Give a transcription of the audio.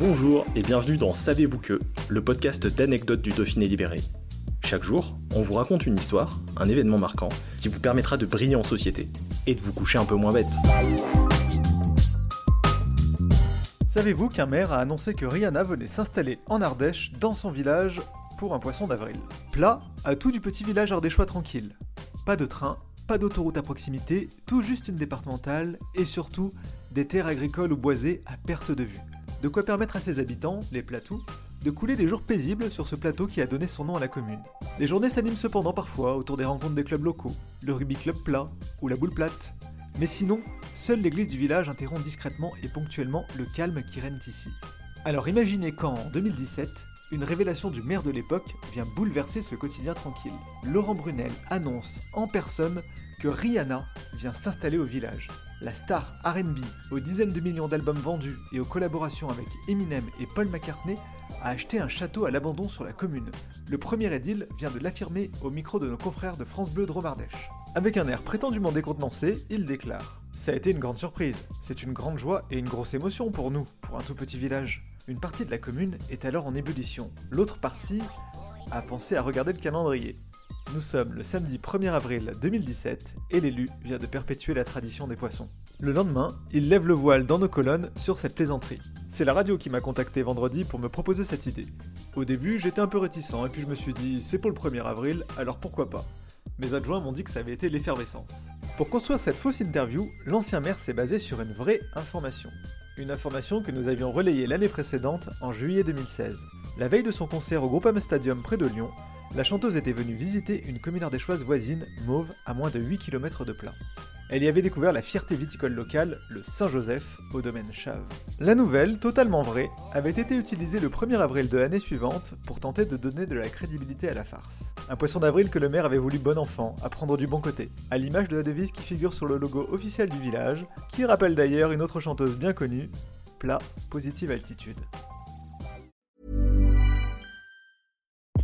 Bonjour et bienvenue dans Savez-vous que, le podcast d'anecdotes du Dauphiné libéré. Chaque jour, on vous raconte une histoire, un événement marquant, qui vous permettra de briller en société et de vous coucher un peu moins bête. Savez-vous qu'un maire a annoncé que Rihanna venait s'installer en Ardèche, dans son village, pour un poisson d'avril? Plat à tout du petit village ardéchois tranquille. Pas de train, pas d'autoroute à proximité, tout juste une départementale, et surtout des terres agricoles ou boisées à perte de vue. De quoi permettre à ses habitants, les Platous, de couler des jours paisibles sur ce plateau qui a donné son nom à la commune. Les journées s'animent cependant parfois autour des rencontres des clubs locaux, le rugby club plat ou la boule plate. Mais sinon, seule l'église du village interrompt discrètement et ponctuellement le calme qui règne ici. Alors imaginez quand, en 2017, une révélation du maire de l'époque vient bouleverser ce quotidien tranquille. Laurent Brunel annonce en personne que Rihanna vient s'installer au village. La star RB, aux dizaines de millions d'albums vendus et aux collaborations avec Eminem et Paul McCartney, a acheté un château à l'abandon sur la commune. Le premier édile vient de l'affirmer au micro de nos confrères de France Bleu Dromardèche. Avec un air prétendument décontenancé, il déclare Ça a été une grande surprise, c'est une grande joie et une grosse émotion pour nous, pour un tout petit village. Une partie de la commune est alors en ébullition, l'autre partie a pensé à regarder le calendrier. Nous sommes le samedi 1er avril 2017 et l'élu vient de perpétuer la tradition des poissons. Le lendemain, il lève le voile dans nos colonnes sur cette plaisanterie. C'est la radio qui m'a contacté vendredi pour me proposer cette idée. Au début, j'étais un peu réticent et puis je me suis dit c'est pour le 1er avril, alors pourquoi pas? Mes adjoints m'ont dit que ça avait été l'effervescence. Pour construire cette fausse interview, l'ancien maire s'est basé sur une vraie information. Une information que nous avions relayée l'année précédente, en juillet 2016. La veille de son concert au Groupama Stadium près de Lyon, la chanteuse était venue visiter une commune ardéchoise voisine, Mauve, à moins de 8 km de plat. Elle y avait découvert la fierté viticole locale, le Saint-Joseph, au domaine Chave. La nouvelle, totalement vraie, avait été utilisée le 1er avril de l'année suivante pour tenter de donner de la crédibilité à la farce. Un poisson d'avril que le maire avait voulu bon enfant, à prendre du bon côté, à l'image de la devise qui figure sur le logo officiel du village, qui rappelle d'ailleurs une autre chanteuse bien connue, plat, positive altitude.